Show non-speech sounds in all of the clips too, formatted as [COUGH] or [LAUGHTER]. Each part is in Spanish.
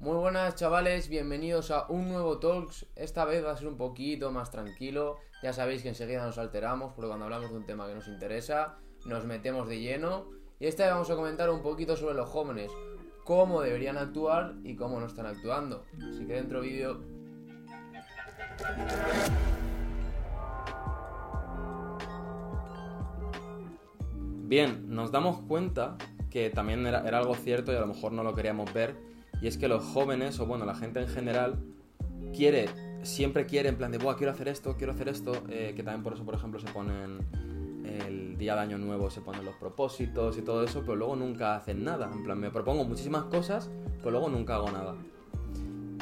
Muy buenas chavales, bienvenidos a un nuevo Talks. Esta vez va a ser un poquito más tranquilo. Ya sabéis que enseguida nos alteramos porque cuando hablamos de un tema que nos interesa nos metemos de lleno. Y esta vez vamos a comentar un poquito sobre los jóvenes, cómo deberían actuar y cómo no están actuando. Así que dentro vídeo... Bien, nos damos cuenta que también era, era, algo cierto y a lo mejor no lo queríamos ver, y es que los jóvenes, o bueno, la gente en general, quiere, siempre quiere en plan de, Buah, quiero hacer esto, quiero hacer esto, eh, que también por eso, por ejemplo, se ponen el día de año nuevo, se ponen los propósitos y todo eso, pero luego nunca hacen nada, en plan, me propongo muchísimas cosas, pero luego nunca hago nada.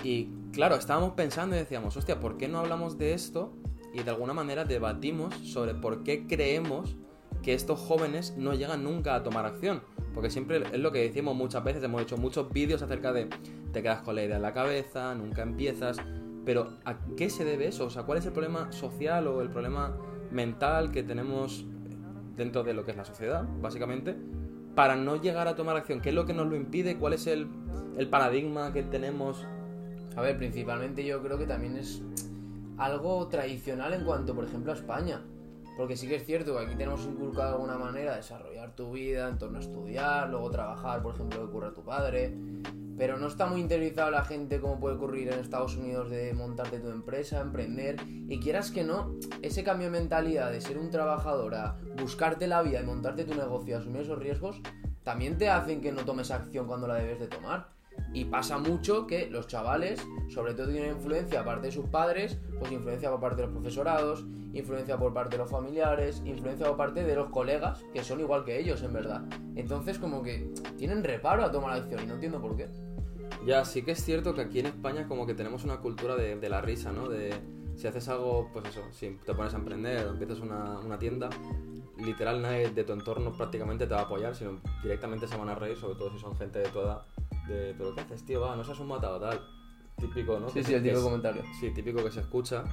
Y claro, estábamos pensando y decíamos, hostia, ¿por qué no hablamos de esto? Y de alguna manera debatimos sobre por qué creemos que estos jóvenes no llegan nunca a tomar acción. Porque siempre es lo que decimos muchas veces, hemos hecho muchos vídeos acerca de te quedas con la idea en la cabeza, nunca empiezas. Pero ¿a qué se debe eso? O sea, ¿cuál es el problema social o el problema mental que tenemos dentro de lo que es la sociedad, básicamente, para no llegar a tomar acción? ¿Qué es lo que nos lo impide? ¿Cuál es el, paradigma que tenemos? A ver, principalmente yo creo que también es algo tradicional en cuanto, por ejemplo, a España. Porque sí que es cierto que aquí tenemos inculcado de alguna manera desarrollar tu vida en torno a estudiar, luego trabajar, por ejemplo, que ocurre a tu padre. Pero no está muy interiorizado la gente como puede ocurrir en Estados Unidos de montarte tu empresa, emprender. Y quieras que no, ese cambio de mentalidad de ser un trabajador a buscarte la vida y montarte tu negocio, asumir esos riesgos, también te hacen que no tomes acción cuando la debes de tomar. Y pasa mucho que los chavales, sobre todo tienen influencia aparte de sus padres, pues influencia por parte de los profesorados, influencia por parte de los familiares, influencia por parte de los colegas, que son igual que ellos en verdad. Entonces como que tienen reparo a tomar acción y no entiendo por qué. Ya, sí que es cierto que aquí en España como que tenemos una cultura de, la risa, ¿no? De si haces algo, pues eso, si te pones a emprender o empiezas una, una tienda, literal nadie de tu entorno prácticamente te va a apoyar, sino directamente se van a reír, sobre todo si son gente de tu edad de, pero ¿qué haces, tío? Va, no seas un matado, tal. Típico, ¿no? Sí, sí, el típico es, comentario. Sí, típico que se escucha.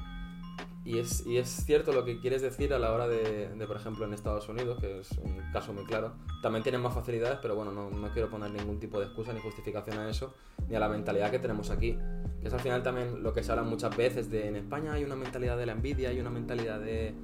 Y es, y es cierto lo que quieres decir a la hora de, de, por ejemplo, en Estados Unidos, que es un caso muy claro. También tienen más facilidades, pero bueno, no, no quiero poner ningún tipo de excusa ni justificación a eso, ni a la mentalidad que tenemos aquí. Que es al final también lo que se habla muchas veces de en España hay una mentalidad de la envidia, hay una mentalidad de...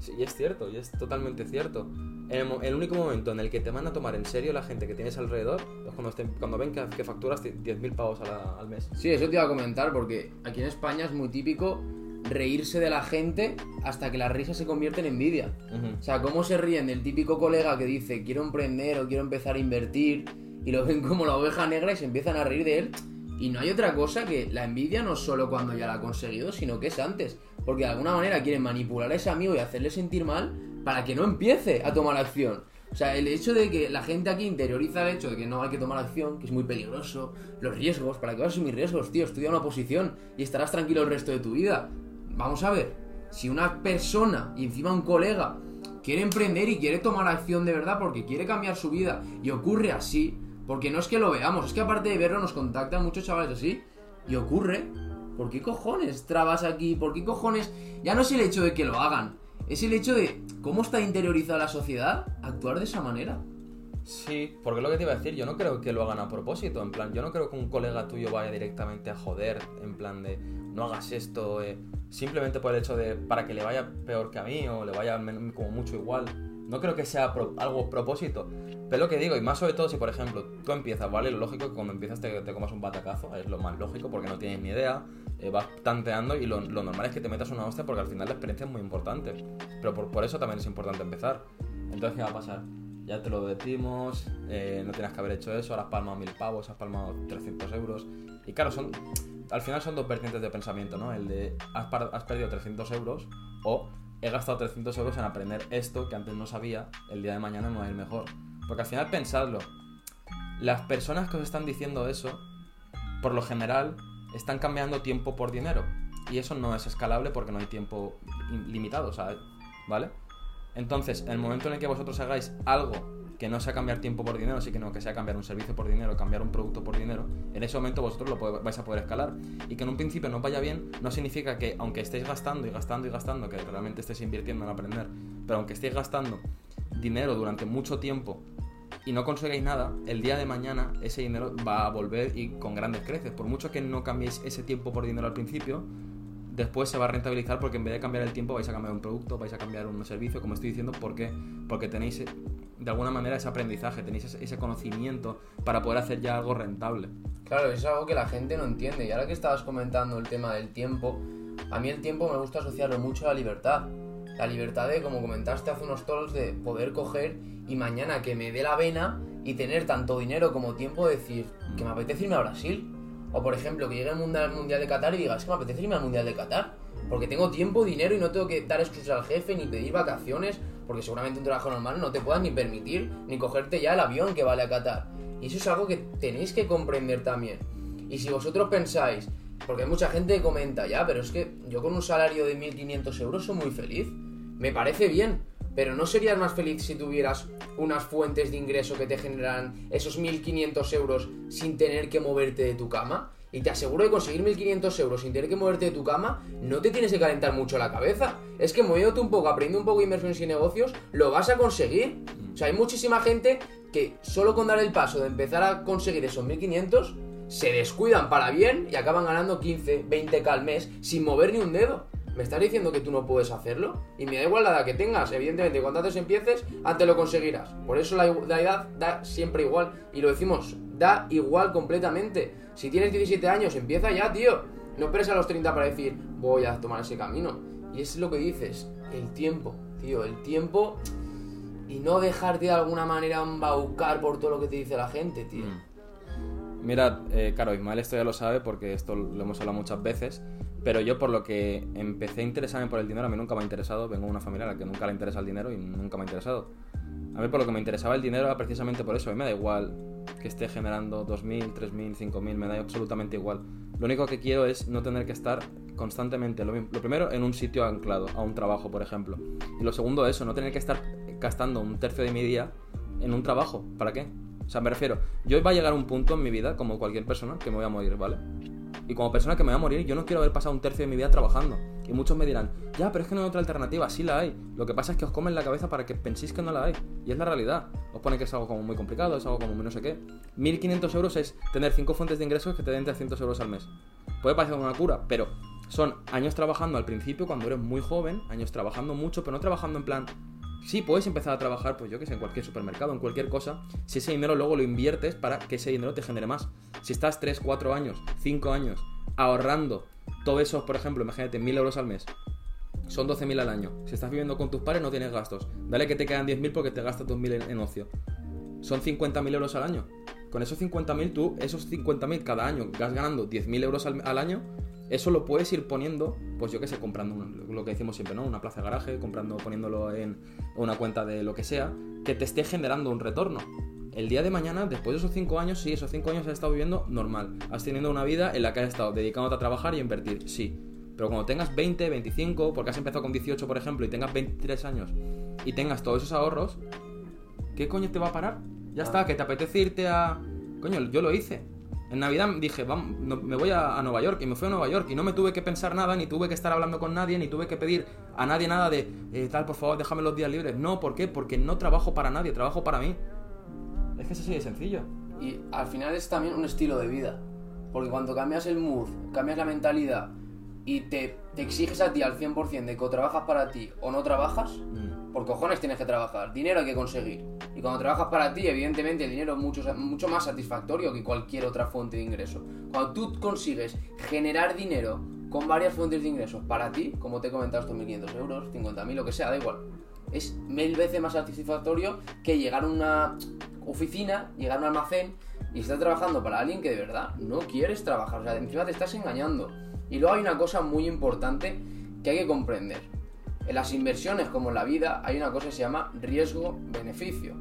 Sí, y es cierto, y es totalmente cierto. El, el, único momento en el que te van a tomar en serio la gente que tienes alrededor es cuando, estén, cuando ven que, que facturas 10.000 pavos a la, al mes. Sí, eso te iba a comentar, porque aquí en España es muy típico reírse de la gente hasta que la risa se convierte en envidia. Uh -huh. O sea, cómo se ríen del típico colega que dice quiero emprender o quiero empezar a invertir y lo ven como la oveja negra y se empiezan a reír de él. Y no hay otra cosa que la envidia no solo cuando ya la ha conseguido, sino que es antes. Porque de alguna manera quieren manipular a ese amigo y hacerle sentir mal para que no empiece a tomar acción. O sea, el hecho de que la gente aquí interioriza el hecho de que no hay que tomar acción, que es muy peligroso, los riesgos, ¿para qué vas a asumir riesgos, tío? Estudia una posición y estarás tranquilo el resto de tu vida. Vamos a ver, si una persona y encima un colega quiere emprender y quiere tomar acción de verdad porque quiere cambiar su vida y ocurre así, porque no es que lo veamos, es que aparte de verlo nos contactan muchos chavales así y ocurre, ¿por qué cojones trabas aquí? ¿Por qué cojones? Ya no es el hecho de que lo hagan, es el hecho de cómo está interiorizada la sociedad actuar de esa manera. Sí, porque lo que te iba a decir, yo no creo que lo hagan a propósito, en plan, yo no creo que un colega tuyo vaya directamente a joder, en plan de, no hagas esto, eh, simplemente por el hecho de, para que le vaya peor que a mí o le vaya como mucho igual. No creo que sea pro, algo propósito. Pero lo que digo, y más sobre todo si, por ejemplo, tú empiezas, ¿vale? Lo lógico es que cuando empiezas te, te comas un batacazo, es lo más lógico porque no tienes ni idea, eh, vas tanteando y lo, normal es que te metas una hostia porque al final la experiencia es muy importante. Pero por, por eso también es importante empezar. Entonces, ¿qué va a pasar? Ya te lo decimos, eh, no tienes que haber hecho eso, ahora has palmado mil pavos, has palmado 300 euros. Y claro, son, al final son dos vertientes de pensamiento, ¿no? El de has, has perdido 300 euros o he gastado 300 euros en aprender esto que antes no sabía, el día de mañana no va a ir mejor. Porque al final pensadlo, las personas que os están diciendo eso, por lo general, están cambiando tiempo por dinero. Y eso no es escalable porque no hay tiempo limitado, ¿sabes? ¿Vale? Entonces, en el momento en el que vosotros hagáis algo que no sea cambiar tiempo por dinero, sí que sea cambiar un servicio por dinero, cambiar un producto por dinero, en ese momento vosotros lo vais a poder escalar. Y que en un principio no vaya bien, no significa que aunque estéis gastando y gastando y gastando, que realmente estéis invirtiendo en aprender, pero aunque estéis gastando dinero durante mucho tiempo y no conseguís nada, el día de mañana ese dinero va a volver y con grandes creces. Por mucho que no cambiéis ese tiempo por dinero al principio, después se va a rentabilizar porque en vez de cambiar el tiempo vais a cambiar un producto, vais a cambiar un servicio, como estoy diciendo, ¿por qué? Porque tenéis de alguna manera ese aprendizaje, tenéis ese conocimiento para poder hacer ya algo rentable. Claro, es algo que la gente no entiende. Y ahora que estabas comentando el tema del tiempo, a mí el tiempo me gusta asociarlo mucho a la libertad. La libertad de, como comentaste hace unos toros, de poder coger y mañana que me dé la vena y tener tanto dinero como tiempo de decir que me apetece irme a Brasil. O por ejemplo, que llegue el mundial, de Qatar y diga, es que me apetece irme al Mundial de Qatar. Porque tengo tiempo, dinero y no tengo que dar excusas al jefe ni pedir vacaciones. Porque seguramente un trabajo normal no te puedas ni permitir ni cogerte ya el avión que vale a Qatar. Y eso es algo que tenéis que comprender también. Y si vosotros pensáis, porque hay mucha gente que comenta, ya, pero es que yo con un salario de 1.500 euros soy muy feliz. Me parece bien, pero ¿no serías más feliz si tuvieras unas fuentes de ingreso que te generan esos 1.500 euros sin tener que moverte de tu cama? Y te aseguro que conseguir 1.500 euros sin tener que moverte de tu cama, no te tienes que calentar mucho la cabeza. Es que moviéndote un poco, aprendiendo un poco de inversiones y negocios, lo vas a conseguir. O sea, hay muchísima gente que solo con dar el paso de empezar a conseguir esos 1.500, se descuidan para bien y acaban ganando 15, 20k al mes sin mover ni un dedo. ¿Me estás diciendo que tú no puedes hacerlo? Y me da igual la edad que tengas. Evidentemente, cuanto antes empieces, antes lo conseguirás. Por eso la, edad da siempre igual. Y lo decimos, da igual completamente. Si tienes 17 años, empieza ya, tío. No esperes a los 30 para decir, voy a tomar ese camino. Y es lo que dices, el tiempo, tío, el tiempo. Y no dejarte de alguna manera embaucar por todo lo que te dice la gente, tío. Mm. Mira, eh, claro, Ismael esto ya lo sabe porque esto lo hemos hablado muchas veces. Pero yo por lo que empecé a interesarme por el dinero, a mí nunca me ha interesado, vengo de una familia a la que nunca le interesa el dinero y nunca me ha interesado. A mí por lo que me interesaba el dinero era precisamente por eso, a mí me da igual que esté generando 2.000, 3.000, 5.000, me da absolutamente igual. Lo único que quiero es no tener que estar constantemente, lo, lo primero, en un sitio anclado, a un trabajo, por ejemplo. Y lo segundo, eso, no tener que estar gastando un tercio de mi día en un trabajo. ¿Para qué? O sea, me refiero, yo va a llegar un punto en mi vida, como cualquier persona, que me voy a morir, ¿vale? Y como persona que me va a morir, yo no quiero haber pasado un tercio de mi vida trabajando. Y muchos me dirán, ya, pero es que no hay otra alternativa, sí la hay. Lo que pasa es que os comen la cabeza para que penséis que no la hay. Y es la realidad. Os pone que es algo como muy complicado, es algo como no sé qué. 1500 euros es tener 5 fuentes de ingresos que te den 300 euros al mes. Puede parecer una cura, pero son años trabajando al principio cuando eres muy joven, años trabajando mucho, pero no trabajando en plan, Sí, puedes empezar a trabajar, pues yo que sé, en cualquier supermercado, en cualquier cosa, si ese dinero luego lo inviertes para que ese dinero te genere más. Si estás 3, 4 años, 5 años ahorrando todo eso, por ejemplo, imagínate, 1000 euros al mes, son 12.000 al año. Si estás viviendo con tus padres no tienes gastos. Dale que te quedan 10.000 porque te gastas 2.000 en, en ocio. Son 50.000 euros al año. Con esos 50.000 tú, esos 50.000 cada año, vas ganando 10.000 euros al, año, eso lo puedes ir poniendo, pues yo que sé, comprando lo que decimos siempre, ¿no? Una plaza de garaje, comprando, poniéndolo en una cuenta de lo que sea, que te esté generando un retorno. El día de mañana, después de esos 5 años, sí, esos 5 años has estado viviendo normal. Has tenido una vida en la que has estado dedicándote a trabajar y a invertir, sí. Pero cuando tengas 20, 25, porque has empezado con 18, por ejemplo, y tengas 23 años y tengas todos esos ahorros, ¿qué coño te va a parar? Ya está, que te apetece irte a... Coño, yo lo hice. En Navidad dije, me voy a, Nueva York y me fui a Nueva York y no me tuve que pensar nada, ni tuve que estar hablando con nadie, ni tuve que pedir a nadie nada de, eh, tal, por favor, déjame los días libres. No, ¿por qué? Porque no trabajo para nadie, trabajo para mí. Es que es así de sencillo. Y al final es también un estilo de vida. Porque cuando cambias el mood, cambias la mentalidad y te, te exiges a ti al 100% de que o trabajas para ti o no trabajas, mm. por cojones tienes que trabajar. Dinero hay que conseguir. Y cuando trabajas para ti, evidentemente el dinero es mucho, mucho más satisfactorio que cualquier otra fuente de ingreso. Cuando tú consigues generar dinero con varias fuentes de ingresos para ti, como te he comentado, estos 1.500 euros, 50.000, lo que sea, da igual. Es mil veces más satisfactorio que llegar a una oficina, llegar a un almacén y estar trabajando para alguien que de verdad no quieres trabajar. O sea, encima te estás engañando. Y luego hay una cosa muy importante que hay que comprender. En las inversiones, como en la vida, hay una cosa que se llama riesgo-beneficio.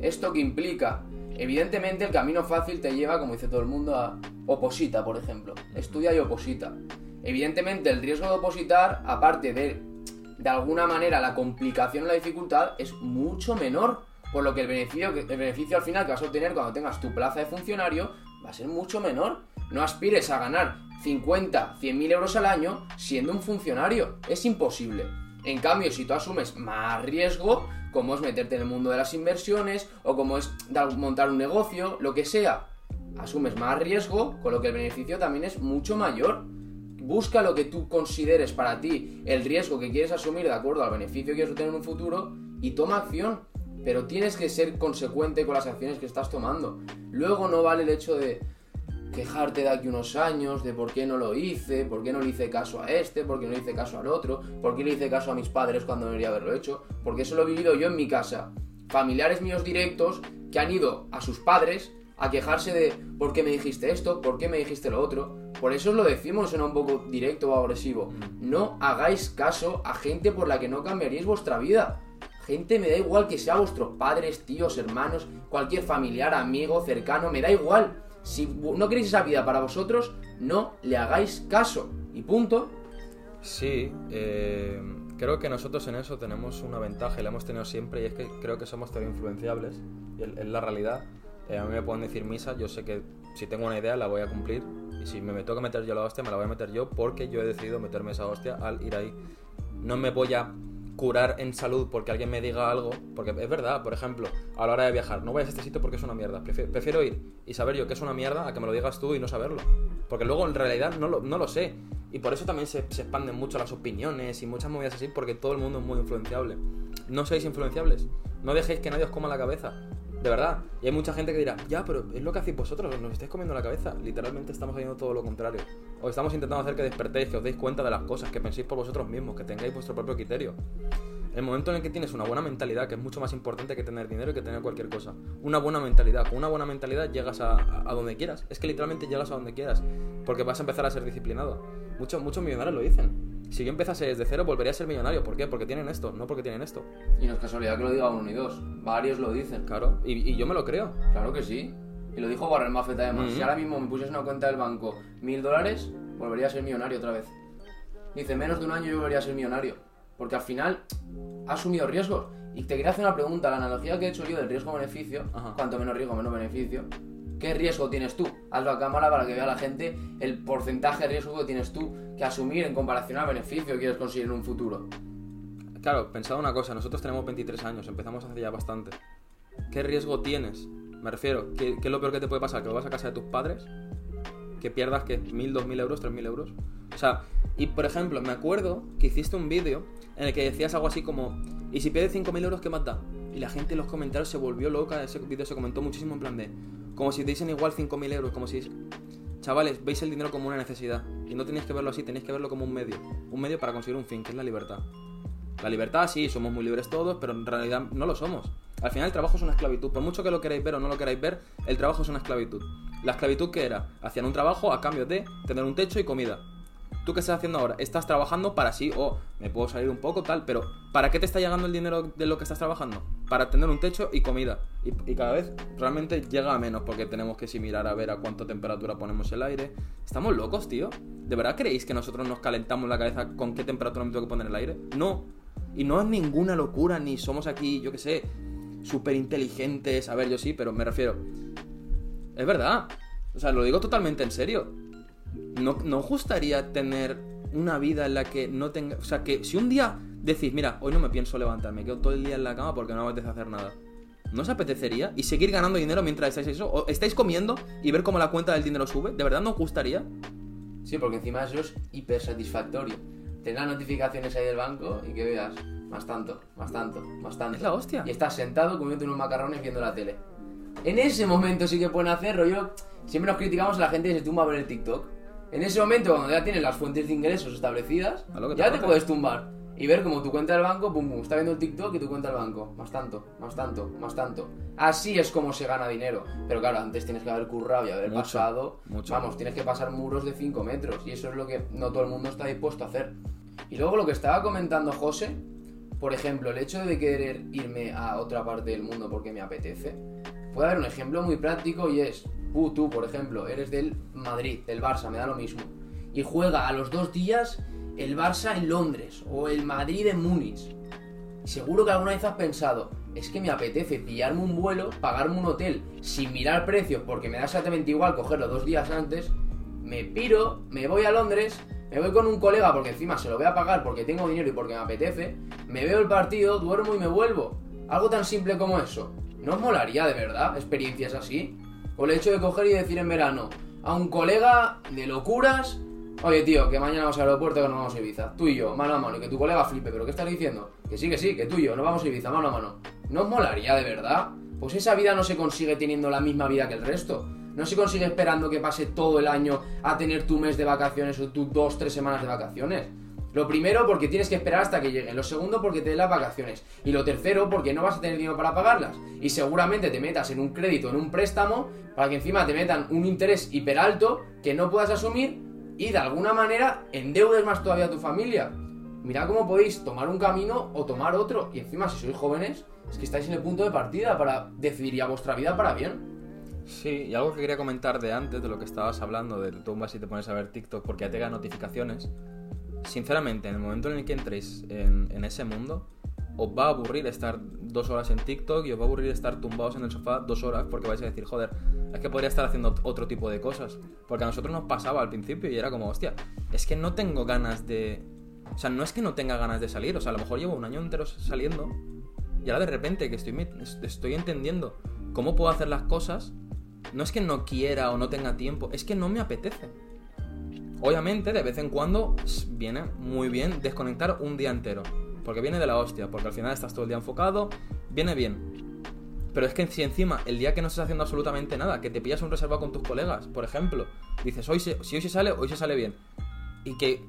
¿Esto que implica? Evidentemente el camino fácil te lleva, como dice todo el mundo, a oposita, por ejemplo. Estudia y oposita. Evidentemente el riesgo de opositar, aparte de, de alguna manera, la complicación o la dificultad, es mucho menor. Por lo que el beneficio, el beneficio al final que vas a obtener cuando tengas tu plaza de funcionario va a ser mucho menor. No aspires a ganar 50, 100 mil euros al año siendo un funcionario. Es imposible. En cambio, si tú asumes más riesgo, como es meterte en el mundo de las inversiones, o como es montar un negocio, lo que sea, asumes más riesgo, con lo que el beneficio también es mucho mayor. Busca lo que tú consideres para ti el riesgo que quieres asumir de acuerdo al beneficio que quieres obtener en un futuro y toma acción. Pero tienes que ser consecuente con las acciones que estás tomando. Luego no vale el hecho de quejarte de aquí unos años, de por qué no lo hice, por qué no le hice caso a este, por qué no le hice caso al otro, por qué le hice caso a mis padres cuando debería haberlo hecho, porque eso lo he vivido yo en mi casa. Familiares míos directos que han ido a sus padres a quejarse de por qué me dijiste esto, por qué me dijiste lo otro. Por eso os lo decimos, suena un poco directo o agresivo. No hagáis caso a gente por la que no cambiaríais vuestra vida. Gente, me da igual que sea vuestros padres, tíos, hermanos, cualquier familiar, amigo, cercano, me da igual. Si no queréis esa vida para vosotros, no le hagáis caso. Y punto. Sí, eh, creo que nosotros en eso tenemos una ventaja y la hemos tenido siempre y es que creo que somos todo influenciables. Es la realidad. Eh, a mí me pueden decir misa, yo sé que si tengo una idea la voy a cumplir y si me toca meter yo la hostia me la voy a meter yo porque yo he decidido meterme esa hostia al ir ahí. No me voy a curar en salud porque alguien me diga algo, porque es verdad, por ejemplo, a la hora de viajar, no vayas a este sitio porque es una mierda, prefiero, ir y saber yo que es una mierda a que me lo digas tú y no saberlo, porque luego en realidad no lo, no lo sé, y por eso también se, se, expanden mucho las opiniones y muchas movidas así, porque todo el mundo es muy influenciable. No seáis influenciables, no dejéis que nadie os coma la cabeza, de verdad. Y hay mucha gente que dirá, ya, pero es lo que hacéis vosotros, nos estáis comiendo la cabeza. Literalmente estamos haciendo todo lo contrario. Os estamos intentando hacer que despertéis, que os deis cuenta de las cosas, que penséis por vosotros mismos, que tengáis vuestro propio criterio. El momento en el que tienes una buena mentalidad, que es mucho más importante que tener dinero y que tener cualquier cosa. Una buena mentalidad. Con una buena mentalidad llegas a, a donde quieras. Es que literalmente llegas a donde quieras. Porque vas a empezar a ser disciplinado. Muchos, muchos millonarios lo dicen si yo empezase desde cero, volvería a ser millonario. ¿Por qué? Porque tienen esto, no porque tienen esto. Y no es casualidad que lo diga uno y dos. Varios lo dicen. Claro, y, yo me lo creo. Claro que sí. Y lo dijo Warren Buffett además. Si ahora mismo me pusieras una cuenta del banco mil dólares, volvería a ser millonario otra vez. Dice, menos de un año yo volvería a ser millonario. Porque al final ha asumido riesgos. Y te quería hacer una pregunta. La analogía que he hecho yo del riesgo-beneficio, cuanto menos riesgo, menos beneficio. ¿Qué riesgo tienes tú? Hazlo a cámara para que vea la gente el porcentaje de riesgo que tienes tú que asumir en comparación al beneficio que quieres conseguir en un futuro. Claro, pensad una cosa, nosotros tenemos 23 años, empezamos hace ya bastante. ¿Qué riesgo tienes? Me refiero, ¿qué, es lo peor que te puede pasar? ¿Que vas a casa de tus padres? ¿Que pierdas que mil, dos mil euros, tres mil euros? O sea, y por ejemplo, me acuerdo que hiciste un vídeo en el que decías algo así como, ¿y si pierdes 5.000 euros qué más da? Y la gente en los comentarios se volvió loca, ese vídeo se comentó muchísimo en plan de, como si dicen igual 5.000 euros, como si... Chavales, veis el dinero como una necesidad. Y no tenéis que verlo así, tenéis que verlo como un medio. Un medio para conseguir un fin, que es la libertad. La libertad, sí, somos muy libres todos, pero en realidad no lo somos. Al final el trabajo es una esclavitud. Por mucho que lo queráis ver o no lo queráis ver, el trabajo es una esclavitud. La esclavitud que era, hacían un trabajo a cambio de tener un techo y comida. ¿Tú qué estás haciendo ahora? Estás trabajando para sí, o me puedo salir un poco, tal, pero ¿para qué te está llegando el dinero de lo que estás trabajando? Para tener un techo y comida. Y, cada vez realmente llega a menos porque tenemos que si mirar a ver a cuánta temperatura ponemos el aire. Estamos locos, tío. ¿De verdad creéis que nosotros nos calentamos la cabeza con qué temperatura me tengo que poner el aire? No. Y no es ninguna locura, ni somos aquí, yo qué sé, súper inteligentes. A ver, yo sí, pero me refiero. Es verdad. O sea, lo digo totalmente en serio ¿no, ¿no gustaría tener una vida en la que no tenga... O sea, que si un día decís, mira, hoy no me pienso levantar, me quedo todo el día en la cama porque no me apetece hacer nada. ¿No os apetecería? ¿Y seguir ganando dinero mientras estáis eso? ¿O estáis comiendo y ver cómo la cuenta del dinero sube? ¿De verdad no os gustaría? Sí, porque encima eso es hiper satisfactorio. Tener las notificaciones ahí del banco y que veas más tanto, más tanto, más tanto. Es la hostia. Y estás sentado comiendo unos macarrones viendo la tele. En ese momento sí que pueden hacer rollo. Siempre nos criticamos a la gente que se tumba a ver el TikTok. En ese momento, cuando ya tienes las fuentes de ingresos establecidas, ya te puedes tumbar y ver como tu cuenta del banco, pum, pum, está viendo el TikTok y tu cuenta del banco. Más tanto, más tanto, más tanto. Así es como se gana dinero. Pero claro, antes tienes que haber currado y haber pasado. Vamos, tienes que pasar muros de 5 metros. Y eso es lo que no todo el mundo está dispuesto a hacer. Y luego lo que estaba comentando José, por ejemplo, el hecho de querer irme a otra parte del mundo porque me apetece. Puede haber un ejemplo muy práctico y es, tú, por ejemplo, eres del Madrid, del Barça, me da lo mismo. Y juega a los dos días el Barça en Londres o el Madrid en Múnich. Seguro que alguna vez has pensado, es que me apetece pillarme un vuelo, pagarme un hotel sin mirar precios porque me da exactamente igual cogerlo dos días antes. Me piro, me voy a Londres, Me voy con un colega porque encima se lo voy a pagar porque tengo dinero y porque me apetece. Me veo el partido, duermo y me vuelvo. Algo tan simple como eso. ¿No molaría de verdad experiencias así? O el hecho de coger y decir en verano a un colega de locuras, oye tío, que mañana vamos al aeropuerto que nos vamos a Ibiza. Tú y yo, mano a mano, y que tu colega flipe, pero ¿qué estás diciendo? Que sí, que sí, que tú y yo, nos vamos a Ibiza, mano a mano. ¿No molaría de verdad? Pues esa vida no se consigue teniendo la misma vida que el resto. No se consigue esperando que pase todo el año a tener tu mes de vacaciones o tus dos, tres semanas de vacaciones. Lo primero porque tienes que esperar hasta que lleguen. Lo segundo porque te den las vacaciones. Y lo tercero porque no vas a tener dinero para pagarlas. Y seguramente te metas en un crédito, en un préstamo, para que encima te metan un interés hiper alto que no puedas asumir y de alguna manera endeudes más todavía a tu familia. Mirad cómo podéis tomar un camino o tomar otro. Y encima, si sois jóvenes, es que estáis en el punto de partida para decidir ya vuestra vida para bien. Sí, y algo que quería comentar de antes, de lo que estabas hablando, de tú vas y te pones a ver TikTok porque ya te dan notificaciones. Sinceramente, en el momento en el que entréis en, ese mundo, os va a aburrir estar dos horas en TikTok y os va a aburrir estar tumbados en el sofá dos horas porque vais a decir, joder, es que podría estar haciendo otro tipo de cosas. Porque a nosotros nos pasaba al principio y era como, hostia, es que no tengo ganas de... O sea, no es que no tenga ganas de salir, o sea, a lo mejor llevo un año entero saliendo y ahora de repente que estoy, estoy entendiendo cómo puedo hacer las cosas no es que no quiera o no tenga tiempo, es que no me apetece. Obviamente, de vez en cuando viene muy bien desconectar un día entero. Porque viene de la hostia, porque al final estás todo el día enfocado, viene bien. Pero es que si encima el día que no estás haciendo absolutamente nada, que te pillas un reservado con tus colegas, por ejemplo, dices, hoy si hoy se sale, hoy se sale bien. Y que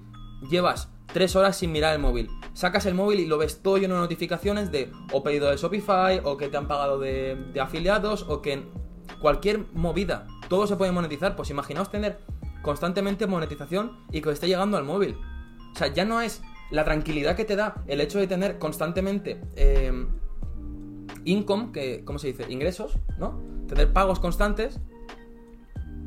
llevas tres horas sin mirar el móvil. Sacas el móvil y lo ves todo lleno de notificaciones de o pedido de Shopify, o que te han pagado de, de afiliados, o que cualquier movida, todo se puede monetizar. Pues imaginaos tener constantemente monetización y que esté llegando al móvil. O sea, ya no es la tranquilidad que te da el hecho de tener constantemente eh, income, que, ¿cómo se dice? Ingresos, ¿no? Tener pagos constantes,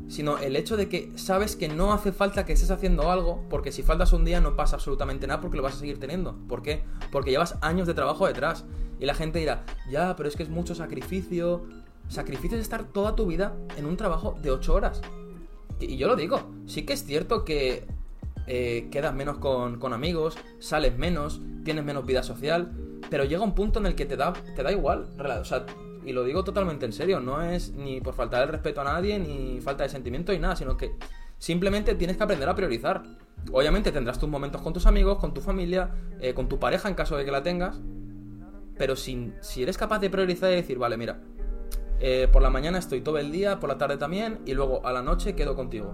sino el hecho de que sabes que no hace falta que estés haciendo algo, porque si faltas un día no pasa absolutamente nada porque lo vas a seguir teniendo. ¿Por qué? Porque llevas años de trabajo detrás. Y la gente dirá, ya, pero es que es mucho sacrificio, sacrificio de estar toda tu vida en un trabajo de 8 horas. Y yo lo digo, sí que es cierto que eh, quedas menos con, con, amigos, sales menos, tienes menos vida social, pero llega un punto en el que te da, te da igual. O sea, y lo digo totalmente en serio, no es ni por faltar el respeto a nadie, ni falta de sentimiento, ni nada, sino que simplemente tienes que aprender a priorizar. Obviamente tendrás tus momentos con tus amigos, con tu familia, eh, con tu pareja en caso de que la tengas, pero si, si eres capaz de priorizar y decir, vale, mira, eh, por la mañana estoy todo el día, por la tarde también, y luego a la noche quedo contigo.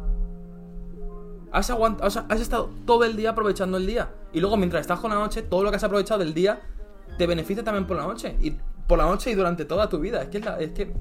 Has, has estado todo el día aprovechando el día. Y luego mientras estás con la noche, todo lo que has aprovechado del día te beneficia también por la noche. Y por la noche y durante toda tu vida. Es que es que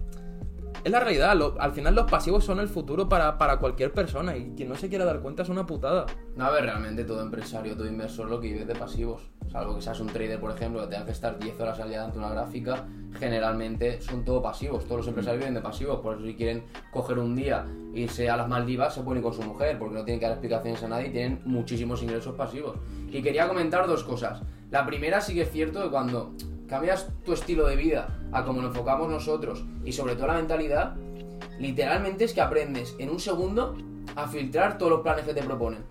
es la realidad. al final los pasivos son el futuro para, para, cualquier persona. Y quien no se quiera dar cuenta es una putada. No, a ver, realmente todo empresario, todo inversor lo que vive de pasivos. Salvo que seas un trader, por ejemplo, que tenga que estar 10 horas al día ante una gráfica, generalmente son todo pasivos. Todos los empresarios viven de pasivos. Por eso si quieren coger un día, irse a las Maldivas, se ir con su mujer, porque no tienen que dar explicaciones a nadie y tienen muchísimos ingresos pasivos. Y quería comentar dos cosas. La primera sí que es cierto que cuando cambias tu estilo de vida a como lo enfocamos nosotros y sobre todo la mentalidad, literalmente es que aprendes en un segundo a filtrar todos los planes que te proponen.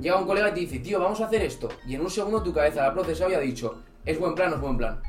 Llega un colega y te dice, tío, vamos a hacer esto. Y en un segundo tu cabeza la ha procesado y ha dicho, es buen plan o es buen plan.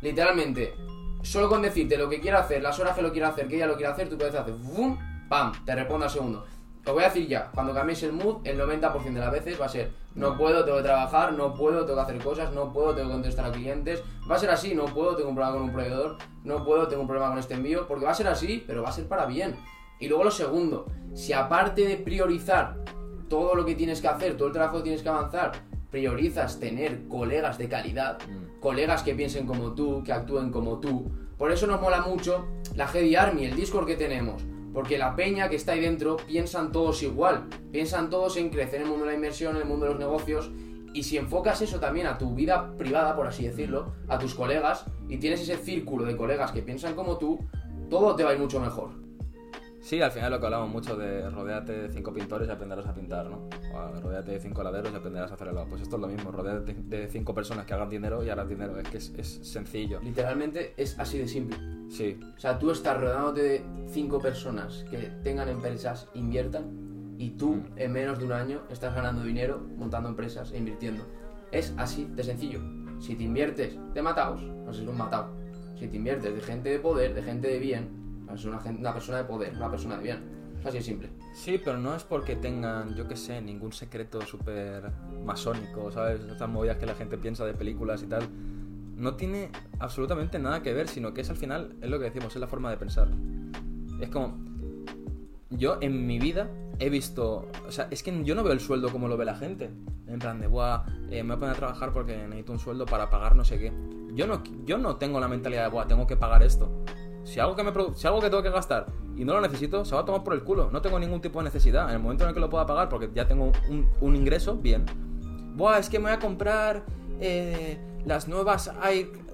Literalmente, solo con decirte lo que quiere hacer, las horas que lo quiere hacer, que ella lo quiere hacer, tu cabeza hace, ¡bum! ¡pam! Te responde al segundo. Te voy a decir ya, cuando cambies el mood, el 90% de las veces va a ser no puedo, tengo que trabajar, no puedo, tengo que hacer cosas, no puedo, tengo que contestar a clientes. Va a ser así, no puedo, tengo un problema con un proveedor, no puedo, tengo un problema con este envío, porque va a ser así, pero va a ser para bien. Y luego lo segundo, si aparte de priorizar todo lo que tienes que hacer, todo el trabajo que tienes que avanzar, priorizas tener colegas de calidad, mm. colegas que piensen como tú, que actúen como tú. Por eso nos mola mucho la GD Army, el Discord que tenemos porque la peña que está ahí dentro piensan todos igual, piensan todos en crecer en el mundo de la inversión, en el mundo de los negocios. Y si enfocas eso también a tu vida privada, por así decirlo, a tus colegas, y tienes ese círculo de colegas que piensan como tú, todo te va a ir mucho mejor. Sí, al final lo que hablamos mucho de rodearte de cinco pintores y aprenderás a pintar, ¿no? O rodeate de cinco laderos y aprenderás a hacer helado. Pues esto es lo mismo, rodeate de cinco personas que hagan dinero y harás dinero. Es que es, es sencillo. Literalmente es así de simple. Sí. O sea, tú estás rodeándote de cinco personas que tengan empresas, inviertan, Y tú, en menos de un año, estás ganando dinero montando empresas e invirtiendo. Es así de sencillo. Si te inviertes de mataos, no sé, es un matado. Si te inviertes de gente de poder, de gente de bien, ser una, gen- una persona de poder, una persona de bien. Es así de simple. Sí, pero no es porque tengan, yo qué sé, ningún secreto súper masónico, ¿sabes? Estas movidas que la gente piensa de películas y tal. No tiene absolutamente nada que ver, sino que es al final, es lo que decimos, es la forma de pensar. Es como, yo en mi vida he visto, o sea, es que yo no veo el sueldo como lo ve la gente. En plan de, buah, eh, me voy a poner a trabajar porque necesito un sueldo para pagar no sé qué. Yo no, yo no tengo la mentalidad de, buah, tengo que pagar esto. Si algo, que me, si algo que tengo que gastar y no lo necesito, se va a tomar por el culo. No tengo ningún tipo de necesidad. En el momento en el que lo pueda pagar, porque ya tengo un, ingreso, bien. Buah, es que me voy a comprar eh, las nuevas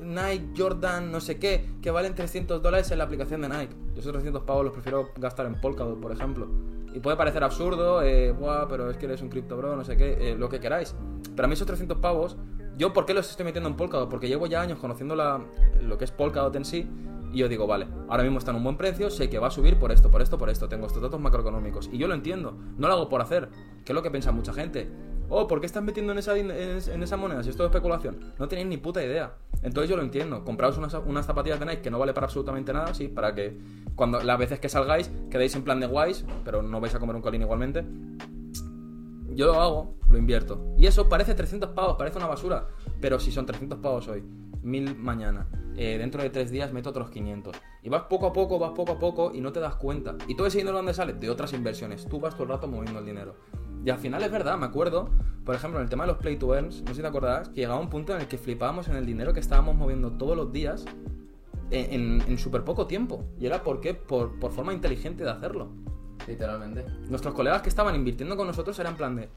Nike, Jordan, no sé qué, que valen 300 dólares en la aplicación de Nike. Yo esos 300 pavos los prefiero gastar en Polkadot, por ejemplo. Y puede parecer absurdo, eh, buah, pero es que eres un cripto bro, no sé qué, eh, lo que queráis. Pero a mí esos 300 pavos, ¿yo por qué los estoy metiendo en Polkadot? Porque llevo ya años conociendo lo que es Polkadot en sí. Y yo digo, vale, ahora mismo está en un buen precio, sé que va a subir por esto, por esto, por esto. Tengo estos datos macroeconómicos. Y yo lo entiendo. No lo hago por hacer. Que es lo que piensa mucha gente. Oh, ¿por qué estás metiendo en esa, en esa moneda? Si esto es especulación. No tenéis ni puta idea. Entonces yo lo entiendo. Compraos unas, unas zapatillas de Nike que no vale para absolutamente nada, sí, para que cuando las veces que salgáis quedéis en plan de guays, pero no vais a comer un colín igualmente. Yo lo hago, lo invierto. Y eso parece 300 pavos, parece una basura. Pero si son 300 pavos hoy, 1000 mañana, eh, dentro de 3 días meto otros 500. Y vas poco a poco, vas poco a poco y no te das cuenta. Y todo ese dinero dónde sale? De otras inversiones. Tú vas todo el rato moviendo el dinero. Y al final es verdad, me acuerdo, por ejemplo, en el tema de los play to earns, no sé si te acordarás, que llegaba un punto en el que flipábamos en el dinero que estábamos moviendo todos los días en, en, súper poco tiempo. Y era porque por, por forma inteligente de hacerlo. Literalmente. Nuestros colegas que estaban invirtiendo con nosotros eran en plan de,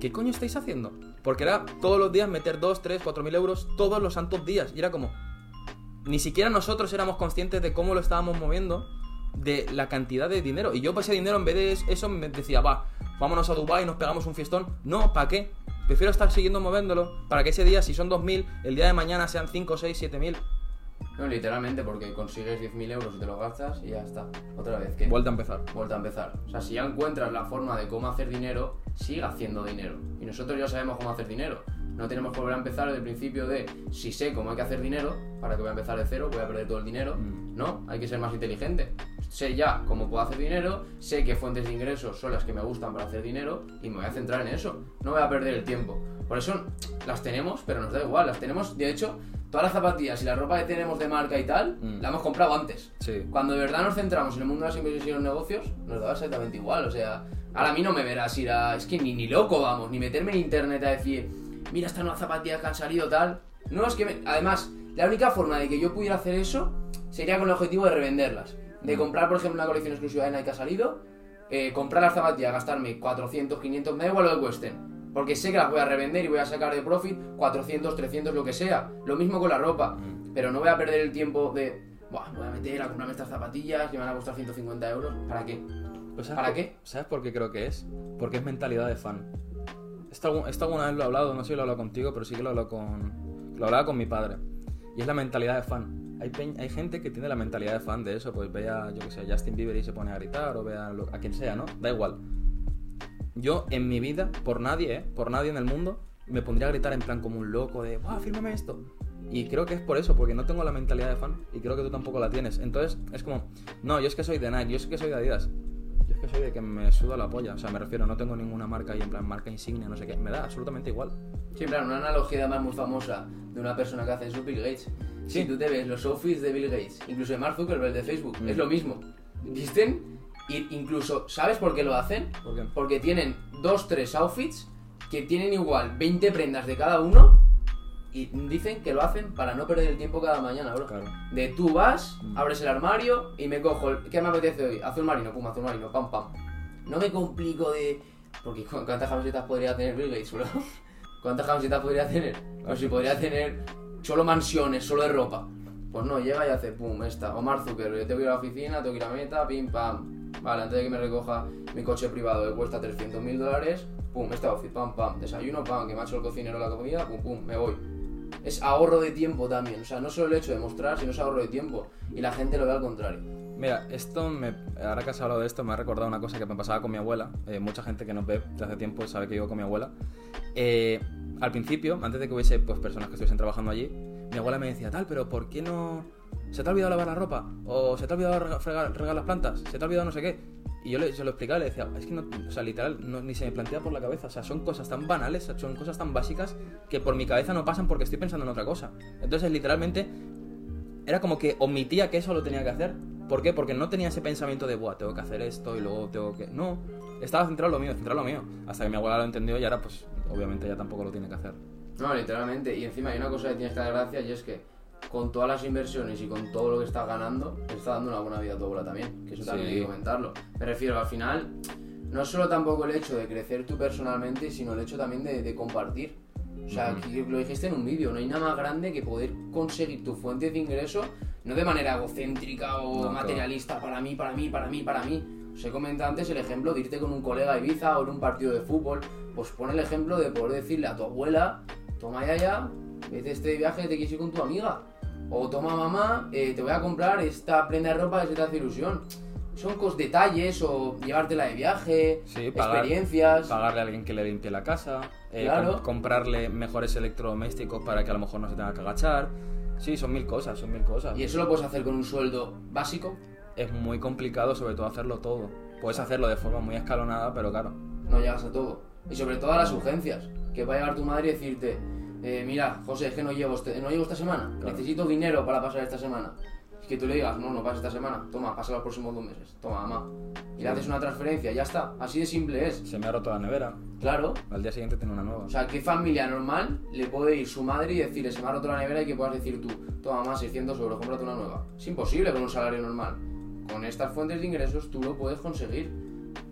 ¿qué coño estáis haciendo? Porque era todos los días meter 2, 3, 4 mil euros todos los santos días. Y era como, ni siquiera nosotros éramos conscientes de cómo lo estábamos moviendo, de la cantidad de dinero. Y yo ese dinero, en vez de eso, me decía, va, vámonos a Dubai nos pegamos un fiestón. No, ¿para qué? Prefiero estar siguiendo moviéndolo para que ese día, si son 2.000, el día de mañana sean 5, 6, 7.000. No, literalmente, porque consigues 10.000 euros y te los gastas y ya está. Otra vez, que Vuelta a empezar. vuelta a empezar. O sea, si ya encuentras la forma de cómo hacer dinero, sigue haciendo dinero. Y nosotros ya sabemos cómo hacer dinero. No tenemos que volver a empezar desde el principio de si sé cómo hay que hacer dinero, para que voy a empezar de cero, voy a perder todo el dinero. Mm. No, hay que ser más inteligente. Sé ya cómo puedo hacer dinero, sé qué fuentes de ingresos son las que me gustan para hacer dinero y me voy a centrar en eso. No voy a perder el tiempo. Por eso las tenemos, pero nos da igual. Las tenemos, de hecho, todas las zapatillas y la ropa que tenemos de marca y tal, Mm. la hemos comprado antes. Sí. Cuando de verdad nos centramos en el mundo de las inversiones y los negocios, nos daba exactamente igual. O sea, ahora a mí no me verás ir a. Es que ni, ni loco vamos, ni meterme en internet a decir, mira estas nuevas zapatillas que han salido tal. No, es que. me- Además, la única forma de que yo pudiera hacer eso sería con el objetivo de revenderlas. De Mm. comprar, por ejemplo, una colección exclusiva de Nike que ha salido, eh, comprar las zapatillas, gastarme 400, 500, me da igual lo que cuesten. Porque sé que las voy a revender y voy a sacar de profit 400, 300, lo que sea. Lo mismo con la ropa. Mm. Pero no voy a perder el tiempo de, Buah, voy a meter a comprarme estas zapatillas que me van a costar 150 euros. ¿Para qué? Pues, ¿sabes ¿Para por- qué? ¿Sabes por qué creo que es? Porque es mentalidad de fan. Esto, esto alguna vez lo he hablado, no sé si lo he hablado contigo, pero sí que lo he hablado con. Lo hablaba con mi padre. Y es la mentalidad de fan. Hay, hay gente que tiene la mentalidad de fan de eso, pues vea, yo que sé, Justin Bieber y se pone a gritar, o vea lo- a quien sea, ¿no? Da igual. Yo en mi vida, por nadie, ¿eh? Por nadie en el mundo, me pondría a gritar en plan como un loco de, ¡Wow, fírmame esto! Y creo que es por eso, porque no tengo la mentalidad de fan y creo que tú tampoco la tienes. Entonces es como, no, yo es que soy de Nike, yo es que soy de Adidas. Yo es que soy de que me suda la polla. O sea, me refiero, no tengo ninguna marca ahí en plan marca insignia, no sé qué. Me da absolutamente igual. Sí, claro, una analogía además muy famosa de una persona que hace es Bill Gates. Sí. Si tú te ves los outfits de Bill Gates, incluso de Mark Zuckerberg de Facebook, Mm. es lo mismo. Visten y incluso, ¿sabes por qué lo hacen? ¿Por qué? Porque tienen dos, tres outfits que tienen igual 20 prendas de cada uno y dicen que lo hacen para no perder el tiempo cada mañana, bro. Claro. De tú vas, Mm. abres el armario y me cojo el... ¿Qué me apetece hoy? Azul marino, pum, azul marino, pam, pam. No me complico de... Porque ¿cu- ¿cuántas camisetas podría tener Bill Gates, bro? [LAUGHS] ¿Cuántas camisetas podría tener? Pues si podría tener solo mansiones, solo de ropa. Pues no, llega y hace pum, esta. O Mark Zuckerberg, yo tengo que ir a la oficina, tengo que ir a meta, pim, pam. Vale, antes de que me recoja mi coche privado que cuesta 300 mil dólares, pum, este outfit, pam, pam. Desayuno, pam, que me ha hecho el cocinero la comida, pum, pum, me voy. Es ahorro de tiempo también, o sea, no solo el hecho de mostrar, sino es ahorro de tiempo. Y la gente lo ve al contrario. Mira, esto me, ahora que has hablado de esto me ha recordado una cosa que me pasaba con mi abuela. Eh, mucha gente que nos ve desde hace tiempo sabe que vivo con mi abuela. Eh, al principio, antes de que hubiese pues, personas que estuviesen trabajando allí, mi abuela me decía, tal, pero ¿por qué no... ¿Se te ha olvidado lavar la ropa? ¿O se te ha olvidado regar, las plantas? ¿Se te ha olvidado no sé qué? Y yo le, se lo explicaba le decía, es que no, o sea, literal, ni se me plantea por la cabeza. O sea, son cosas tan banales, son cosas tan básicas que por mi cabeza no pasan porque estoy pensando en otra cosa. Entonces, literalmente, era como que omitía que eso lo tenía que hacer. ¿Por qué? Porque no tenía ese pensamiento de, buah, tengo que hacer esto y luego tengo que... No, estaba centrado en lo mío, centrado en lo mío. Hasta que mi abuela lo entendió y ahora, pues, obviamente ya tampoco lo tiene que hacer. No, literalmente. Y encima hay una cosa que tienes que dar gracias y es que con todas las inversiones y con todo lo que estás ganando, te está dando una buena vida a tu abuela también. Que eso también hay que comentarlo. Me refiero, al final, no solo tampoco el hecho de crecer tú personalmente, sino el hecho también de, compartir. O sea, lo dijiste en un vídeo, no hay nada más grande que poder conseguir tu fuente de ingreso, no de manera egocéntrica o materialista, para mí, para mí, para mí, para mí. Os he comentado antes el ejemplo de irte con un colega a Ibiza o en un partido de fútbol. Pues pon el ejemplo de poder decirle a tu abuela, toma ya ya, vete este viaje te quieres ir con tu amiga. O toma mamá, eh, te voy a comprar esta prenda de ropa que se te hace ilusión. Son cos detalles o llevártela de viaje, experiencias. Pagarle a alguien que le limpie la casa, eh, comprarle mejores electrodomésticos para que a lo mejor no se tenga que agachar. Sí, son mil cosas, son mil cosas. ¿Y eso lo puedes hacer con un sueldo básico? Es muy complicado, sobre todo, hacerlo todo. Puedes hacerlo de forma muy escalonada, pero claro. No llegas a todo. Y sobre todo a las urgencias. Que va a llegar tu madre y decirte, eh, mira, José, es que no llevo, este, no llevo esta semana, necesito dinero para pasar esta semana. Es que tú le digas, no, no pasa esta semana, toma, pasa los próximos dos meses, toma, mamá. Y le haces una transferencia, ya está, así de simple es. Se me ha roto la nevera. Claro. Al día siguiente tiene una nueva. O sea, ¿qué familia normal le puede ir su madre y decirle, se me ha roto la nevera y que puedas decir tú, toma, mamá, 600 euros, cómprate una nueva? Es imposible con un salario normal. Con estas fuentes de ingresos tú lo puedes conseguir.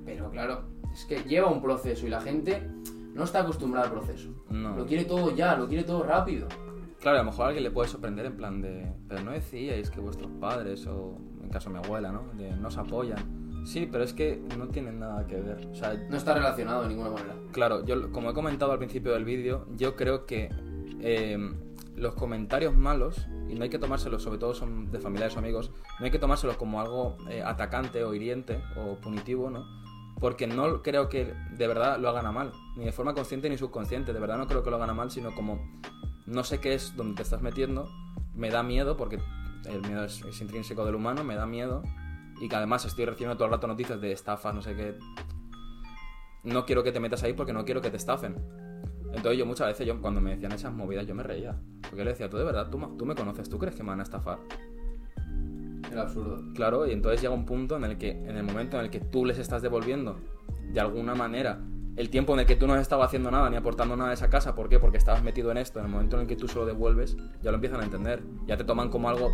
Pero claro, es que lleva un proceso y la gente no está acostumbrado al proceso. No. Lo quiere todo ya, lo quiere todo rápido. Claro, a lo mejor a alguien le puede sorprender en plan de, pero no decíais que vuestros padres, o en caso de mi abuela, ¿no? De, nos apoyan. Sí, pero es que no tienen nada que ver. O sea, no está relacionado de ninguna manera. Claro, yo como he comentado al principio del vídeo, yo creo que em, los comentarios malos, y no hay que tomárselos, sobre todo son de familiares o amigos, no hay que tomárselos como algo eh, atacante o hiriente o punitivo, ¿no? Porque no creo que de verdad lo hagan a mal, ni de forma consciente ni subconsciente, de verdad no creo que lo hagan a mal, sino como no sé qué es donde te estás metiendo, me da miedo, porque el miedo es, intrínseco del humano, me da miedo, y que además estoy recibiendo todo el rato noticias de estafas, no sé qué. No quiero que te metas ahí porque no quiero que te estafen. Entonces yo muchas veces, yo, cuando me decían esas movidas, yo me reía. Porque le decía, tú de verdad, tú me conoces, ¿tú crees que me van a estafar? Absurdo. Claro, y entonces llega un punto en el que, en el momento en el que tú les estás devolviendo, de alguna manera, el tiempo en el que tú no has estado haciendo nada ni aportando nada a esa casa, ¿por qué? Porque estabas metido en esto, en el momento en el que tú solo devuelves, ya lo empiezan a entender, ya te toman como algo,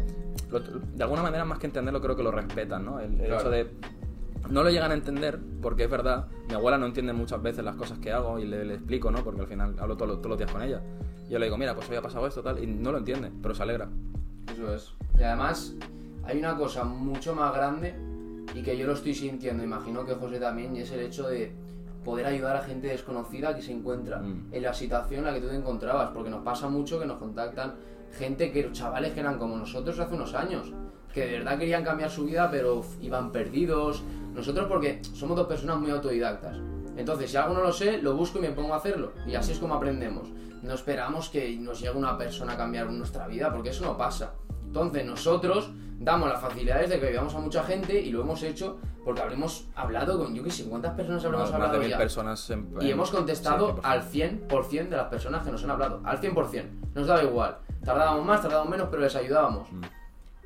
de alguna manera más que entenderlo creo que lo respetan, ¿no? El, hecho de, no lo llegan a entender, porque es verdad, mi abuela no entiende muchas veces las cosas que hago y le, explico, ¿no? Porque al final hablo todos, todos los días con ella. Y yo le digo, mira, pues hoy ha pasado esto, tal, y no lo entiende, pero se alegra. Eso es. Y además, hay una cosa mucho más grande y que yo lo estoy sintiendo, imagino que José también, y es el hecho de poder ayudar a gente desconocida que se encuentra mm. en la situación en la que tú te encontrabas, porque nos pasa mucho que nos contactan gente que chavales que eran como nosotros hace unos años, que de verdad querían cambiar su vida, pero iban perdidos. Nosotros porque somos dos personas muy autodidactas. Entonces, si algo no lo sé, lo busco y me pongo a hacerlo. Y así es como aprendemos. No esperamos que nos llegue una persona a cambiar nuestra vida, porque eso no pasa. Entonces, nosotros damos las facilidades de que ayudamos a mucha gente y lo hemos hecho porque habremos hablado con, yo que sé, ¿cuántas personas habremos hablado de personas y hemos contestado al 100% de las personas que nos han hablado, al 100%, nos daba igual, tardábamos más, tardábamos menos, pero les ayudábamos. Mm.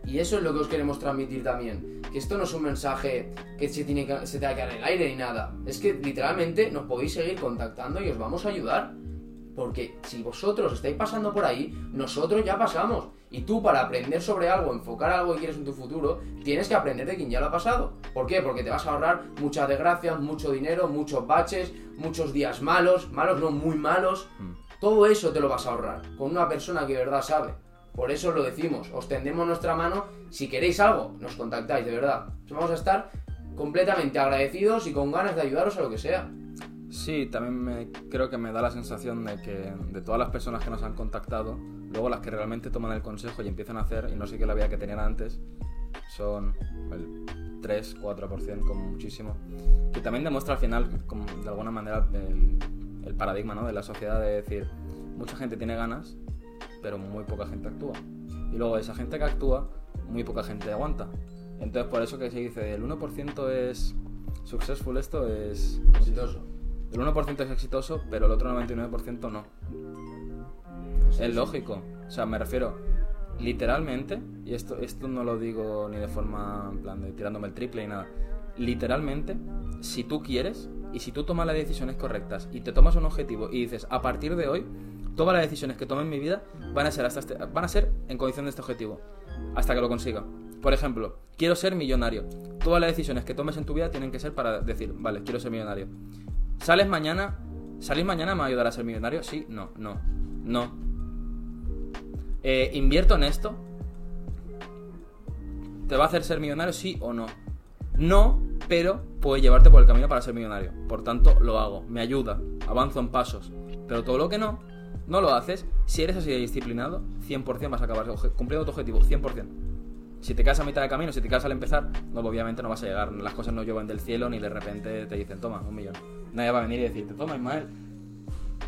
Y eso es lo que os queremos transmitir también. Que esto no es un mensaje que se, tiene que, se tenga que dar en el aire ni nada. Es que literalmente nos podéis seguir contactando y os vamos a ayudar. Porque si vosotros estáis pasando por ahí, nosotros ya pasamos. Y tú para aprender sobre algo, enfocar algo que quieres en tu futuro, tienes que aprender de quien ya lo ha pasado. ¿Por qué? Porque te vas a ahorrar muchas desgracias, mucho dinero, muchos baches, muchos días malos, malos no muy malos. Mm. Todo eso te lo vas a ahorrar con una persona que de verdad sabe. Por eso lo decimos, os tendemos nuestra mano. Si queréis algo, nos contactáis, de verdad. Vamos a estar completamente agradecidos y con ganas de ayudaros a lo que sea. Sí, también me, creo que me da la sensación de que de todas las personas que nos han contactado, luego las que realmente toman el consejo y empiezan a hacer y no sé qué la vida que tenían antes, son el 3, 4% como muchísimo. Que también demuestra al final, como de alguna manera, el, paradigma ¿no? de la sociedad de decir, mucha gente tiene ganas, pero muy poca gente actúa. Y luego esa gente que actúa, muy poca gente aguanta. Entonces por eso que se dice, el 1% es successful, esto es... Exitoso. El 1% es exitoso, pero el otro 99% no. Es lógico. O sea, me refiero, literalmente, y esto, esto no lo digo ni de forma, en plan, de tirándome el triple y nada. Literalmente, si tú quieres y si tú tomas las decisiones correctas y te tomas un objetivo y dices, a partir de hoy, todas las decisiones que tome en mi vida van a ser, hasta este- van a ser en condición de este objetivo, hasta que lo consiga. Por ejemplo, quiero ser millonario. Todas las decisiones que tomes en tu vida tienen que ser para decir, vale, quiero ser millonario. ¿Sales mañana? ¿Salir mañana me va a ayudar a ser millonario? Sí, no, no, no. Eh, ¿Invierto en esto? ¿Te va a hacer ser millonario? Sí o no. No, pero puede llevarte por el camino para ser millonario. Por tanto, lo hago. Me ayuda. Avanzo en pasos. Pero todo lo que no, no lo haces. Si eres así de disciplinado, 100% vas a acabar cumpliendo tu objetivo. 100%. Si te quedas a mitad de camino, si te quedas al empezar, no, obviamente no vas a llegar. Las cosas no llueven del cielo ni de repente te dicen, toma, un millón. Nadie va a venir y decirte, toma, Ismael.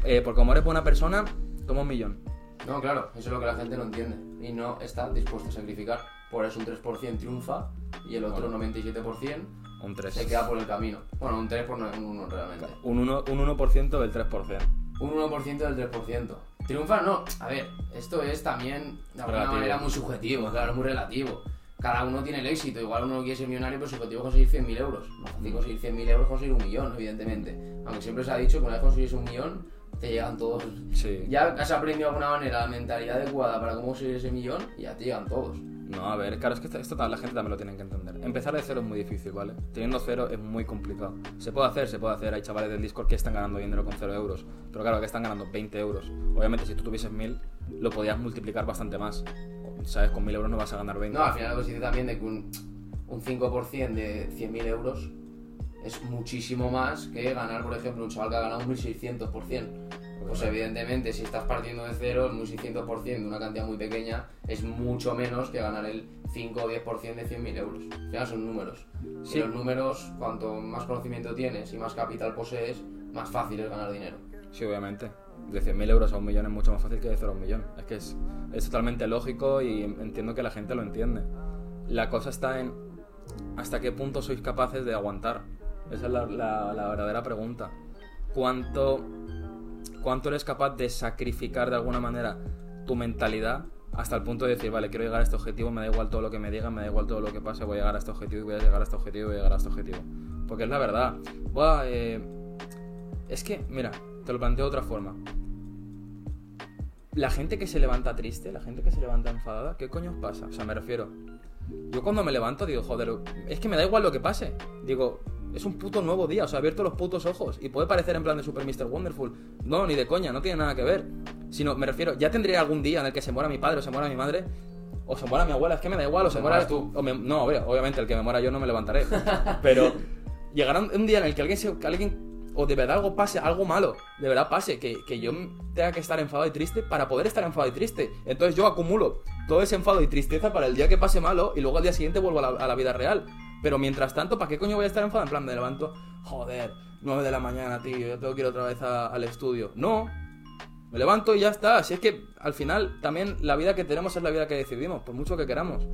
Eh, porque como eres buena persona, toma un millón. No, claro, eso es lo que la gente no entiende y no está dispuesto a sacrificar. Por eso un 3% triunfa y el otro 97% Un 3. se queda por el camino. Bueno, un 3 por no un 1 realmente. Un 1%, un 1% del 3%. Un 1% del 3%. Triunfa no. A ver, esto es también de alguna Relativo. manera muy subjetivo, claro, muy relativo. Cada uno tiene el éxito. Igual uno quiere ser millonario, pero su objetivo es conseguir 100.000 euros. Más fácil conseguir 100.000 euros conseguir un millón, evidentemente. Aunque siempre se ha dicho que una vez consigues un millón, te llegan todos. Sí. Ya has aprendido de alguna manera la mentalidad adecuada para cómo conseguir ese millón y ya te llegan todos. No, a ver, claro, es que esto, la gente también lo tiene que entender. Empezar de cero es muy difícil, ¿vale? Teniendo cero es muy complicado. Se puede hacer, se puede hacer. Hay chavales del Discord que están ganando dinero con cero euros. Pero claro, que están ganando 20 euros. Obviamente, si tú tuvieses 1000, lo podías multiplicar bastante más. ¿Sabes? Con 1000 euros no vas a ganar 20. No, al final se dice también de que un, un 5% de 100.000 euros es muchísimo más que ganar, por ejemplo, un chaval que ha ganado un 1.600%. Pues evidentemente, si estás partiendo de cero, un 1.600% de una cantidad muy pequeña es mucho menos que ganar el 5 o 10% de 100.000 euros. Al final son números. Sí. Y los números, cuanto más conocimiento tienes y más capital posees, más fácil es ganar dinero. Sí, obviamente. De 100.000 euros a un millón es mucho más fácil que de cero a un millón. Es que es, es totalmente lógico y entiendo que la gente lo entiende. La cosa está en hasta qué punto sois capaces de aguantar. Esa es la, la- la verdadera pregunta. ¿Cuánto, ¿Cuánto eres capaz de sacrificar de alguna manera tu mentalidad hasta el punto de decir, vale, quiero llegar a este objetivo, me da igual todo lo que me digan, me da igual todo lo que pase, voy a llegar a este objetivo voy a llegar a este objetivo voy a llegar a este objetivo? Porque es la verdad. Buah, eh, es que, mira, te lo planteo de otra forma. La gente que se levanta triste, la gente que se levanta enfadada, ¿qué coño pasa? O sea, me refiero. Yo cuando me levanto digo, joder, es que me da igual lo que pase. Digo, es un puto nuevo día, o sea, he abierto los putos ojos. Y puede parecer en plan de Super Mr. Wonderful. No, ni de coña, no tiene nada que ver. Sino, me refiero, ya tendré algún día en el que se muera mi padre o se muera mi madre. O se muera mi abuela, es que me da igual, o se muera tú. o me- no, obviamente el que me muera yo no me levantaré. [LAUGHS] Pero llegará un un día en el que alguien, se- que alguien o de verdad algo pase, algo malo, de verdad pase, que, que yo tenga que estar enfadado y triste para poder estar enfadado y triste. Entonces yo acumulo todo ese enfado y tristeza para el día que pase malo y luego al día siguiente vuelvo a la, vida real. Pero mientras tanto, ¿para qué coño voy a estar enfadado? En plan, me levanto, joder, 9 de la mañana, tío, yo tengo que ir otra vez al estudio. No, me levanto y ya está. Así es que al final también la vida que tenemos es la vida que decidimos, por mucho que queramos.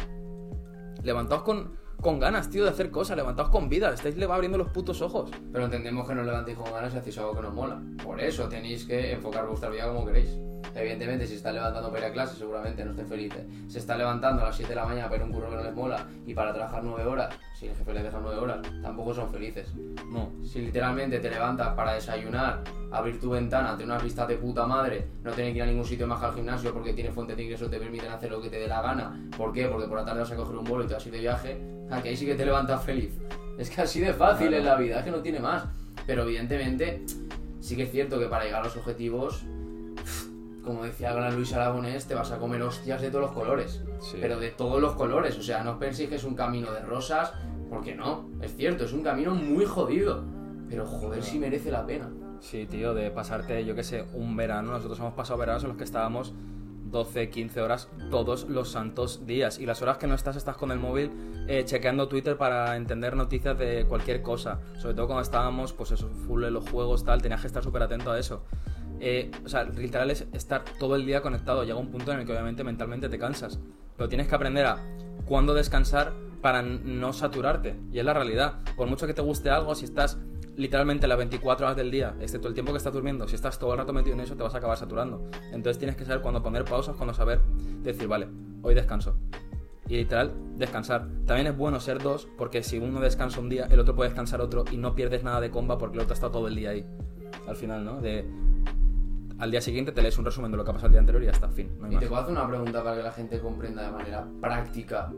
Levantaos con, con ganas, tío, de hacer cosas, levantaos con vida, estáis le va abriendo los putos ojos. Pero entendemos que no levantéis con ganas y hacéis algo que nos mola. Por eso tenéis que enfocar vuestra vida como queréis. Evidentemente, si está levantando para ir a clase, seguramente no estén felices. Se está levantando a las 7 de la mañana para ir a un curro que no les mola y para trabajar 9 horas, si el jefe les deja 9 horas, tampoco son felices. No. Si literalmente te levantas para desayunar, abrir tu ventana, tener unas vistas de puta madre, no tener que ir a ningún sitio más que al gimnasio porque tiene fuente de ingresos, te permiten hacer lo que te dé la gana. ¿Por qué? Porque por la tarde vas a coger un vuelo y te vas a ir de viaje. A que ahí sí que te levantas feliz. Es que así de fácil Claro. es la vida, es que no tiene más. Pero evidentemente, sí que es cierto que para llegar a los objetivos, como decía Gran Luis Aragonés, te vas a comer hostias de todos los colores Sí. pero de todos los colores. O sea, no os penséis que es un camino de rosas, porque no, es cierto, es un camino muy jodido. Pero joder, si merece la pena. Sí, tío, de pasarte, yo qué sé, un verano. Nosotros hemos pasado veranos en los que estábamos 12, 15 horas todos los santos días. Y las horas que no estás, estás con el móvil eh, chequeando Twitter para entender noticias de cualquier cosa. Sobre todo cuando estábamos, pues eso, full en los juegos, tal, tenías que estar súper atento a eso. Eh, o sea, literal es estar todo el día conectado. Llega un punto en el que obviamente mentalmente te cansas. Pero tienes que aprender a cuándo descansar para no saturarte. Y es la realidad. Por mucho que te guste algo, si estás literalmente las 24 horas del día, excepto el tiempo que estás durmiendo, si estás todo el rato metido en eso, te vas a acabar saturando. Entonces tienes que saber cuándo poner pausas, cuándo saber decir, vale, hoy descanso. Y literal, descansar. También es bueno ser dos, porque si uno descansa un día, el otro puede descansar otro y no pierdes nada de comba porque el otro está todo el día ahí. Al final, ¿no? De, al día siguiente te lees un resumen de lo que ha pasado el día anterior y ya está, fin. y te puedo hacer una pregunta para que la gente comprenda de manera práctica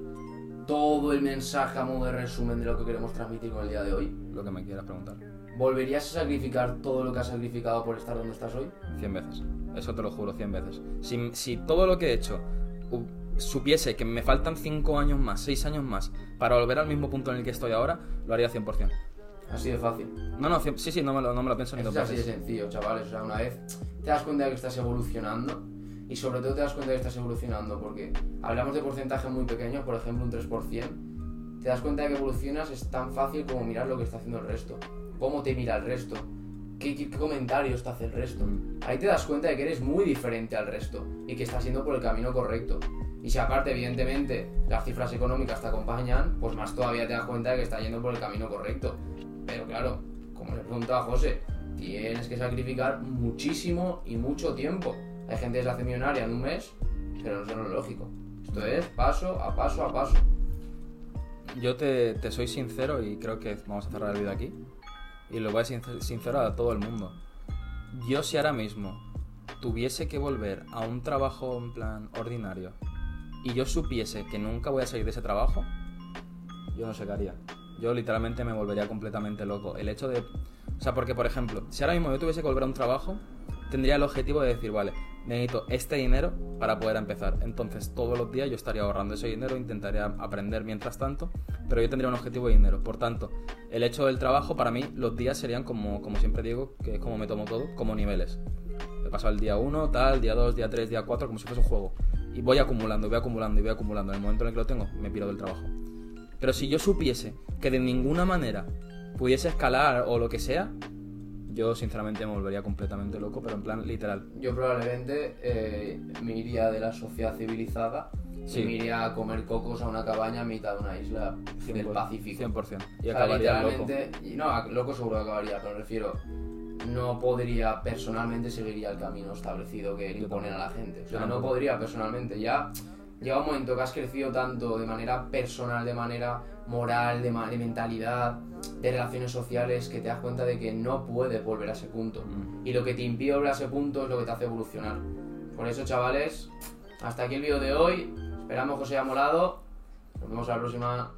todo el mensaje a modo de resumen de lo que queremos transmitir con el día de hoy? Lo que me quieras preguntar. ¿Volverías a sacrificar todo lo que has sacrificado por estar donde estás hoy? Cien veces. Eso te lo juro, cien veces. Si, si todo lo que he hecho supiese que me faltan cinco años más, seis años más, para volver al mismo punto en el que estoy ahora, lo haría 100%. Así de fácil. No, no, sí, sí, no me lo, no me lo pienso ni veces. Es así de sencillo, chavales. O sea, una vez te das cuenta de que estás evolucionando, y sobre todo te das cuenta de que estás evolucionando porque hablamos de porcentajes muy pequeños, por ejemplo un 3%, te das cuenta de que evolucionas es tan fácil como mirar lo que está haciendo el resto, cómo te mira el resto, qué, comentarios te hace el resto. Ahí te das cuenta de que eres muy diferente al resto y que estás yendo por el camino correcto. Y si aparte, evidentemente, las cifras económicas te acompañan, pues más todavía te das cuenta de que estás yendo por el camino correcto. Pero claro, como le preguntaba José, tienes que sacrificar muchísimo y mucho tiempo. Hay gente que se hace millonaria en un mes, pero no es lógico. Esto es paso a paso a paso. Yo te, soy sincero y creo que vamos a cerrar el vídeo aquí. Y lo voy a ser sincero a todo el mundo. Yo si ahora mismo tuviese que volver a un trabajo en plan ordinario y yo supiese que nunca voy a salir de ese trabajo, yo no sé qué haría. Yo literalmente me volvería completamente loco. El hecho de... O sea, porque por ejemplo, si ahora mismo yo tuviese que volver a un trabajo, tendría el objetivo de decir, vale, necesito este dinero para poder empezar. Entonces, todos los días yo estaría ahorrando ese dinero, intentaría aprender mientras tanto, pero yo tendría un objetivo de dinero. Por tanto, el hecho del trabajo, para mí, los días serían como, como siempre digo, que es como me tomo todo, como niveles. He pasado el día 1, tal, día 2, día 3, día 4, como si fuese un juego. Y voy acumulando, voy acumulando y voy acumulando. En el momento en el que lo tengo, me piro del trabajo. Pero si yo supiese que de ninguna manera pudiese escalar o lo que sea, yo sinceramente me volvería completamente loco, pero en plan literal. Yo probablemente eh, me iría de la sociedad civilizada y me iría a comer cocos a una cabaña a mitad de una isla del Pacífico. 100%. Y acabaría loco. Y no, loco seguro que acabaría, pero me refiero, no podría personalmente seguiría el camino establecido que imponen a la gente. O sea, no podría personalmente. Ya llega un momento que has crecido tanto de manera personal, de manera moral, de, de mentalidad de relaciones sociales que te das cuenta de que no puedes volver a ese punto. Mm. Y lo que te impide volver a ese punto es lo que te hace evolucionar. Por eso, chavales, hasta aquí el vídeo de hoy. Esperamos que os haya molado. Nos vemos a la próxima.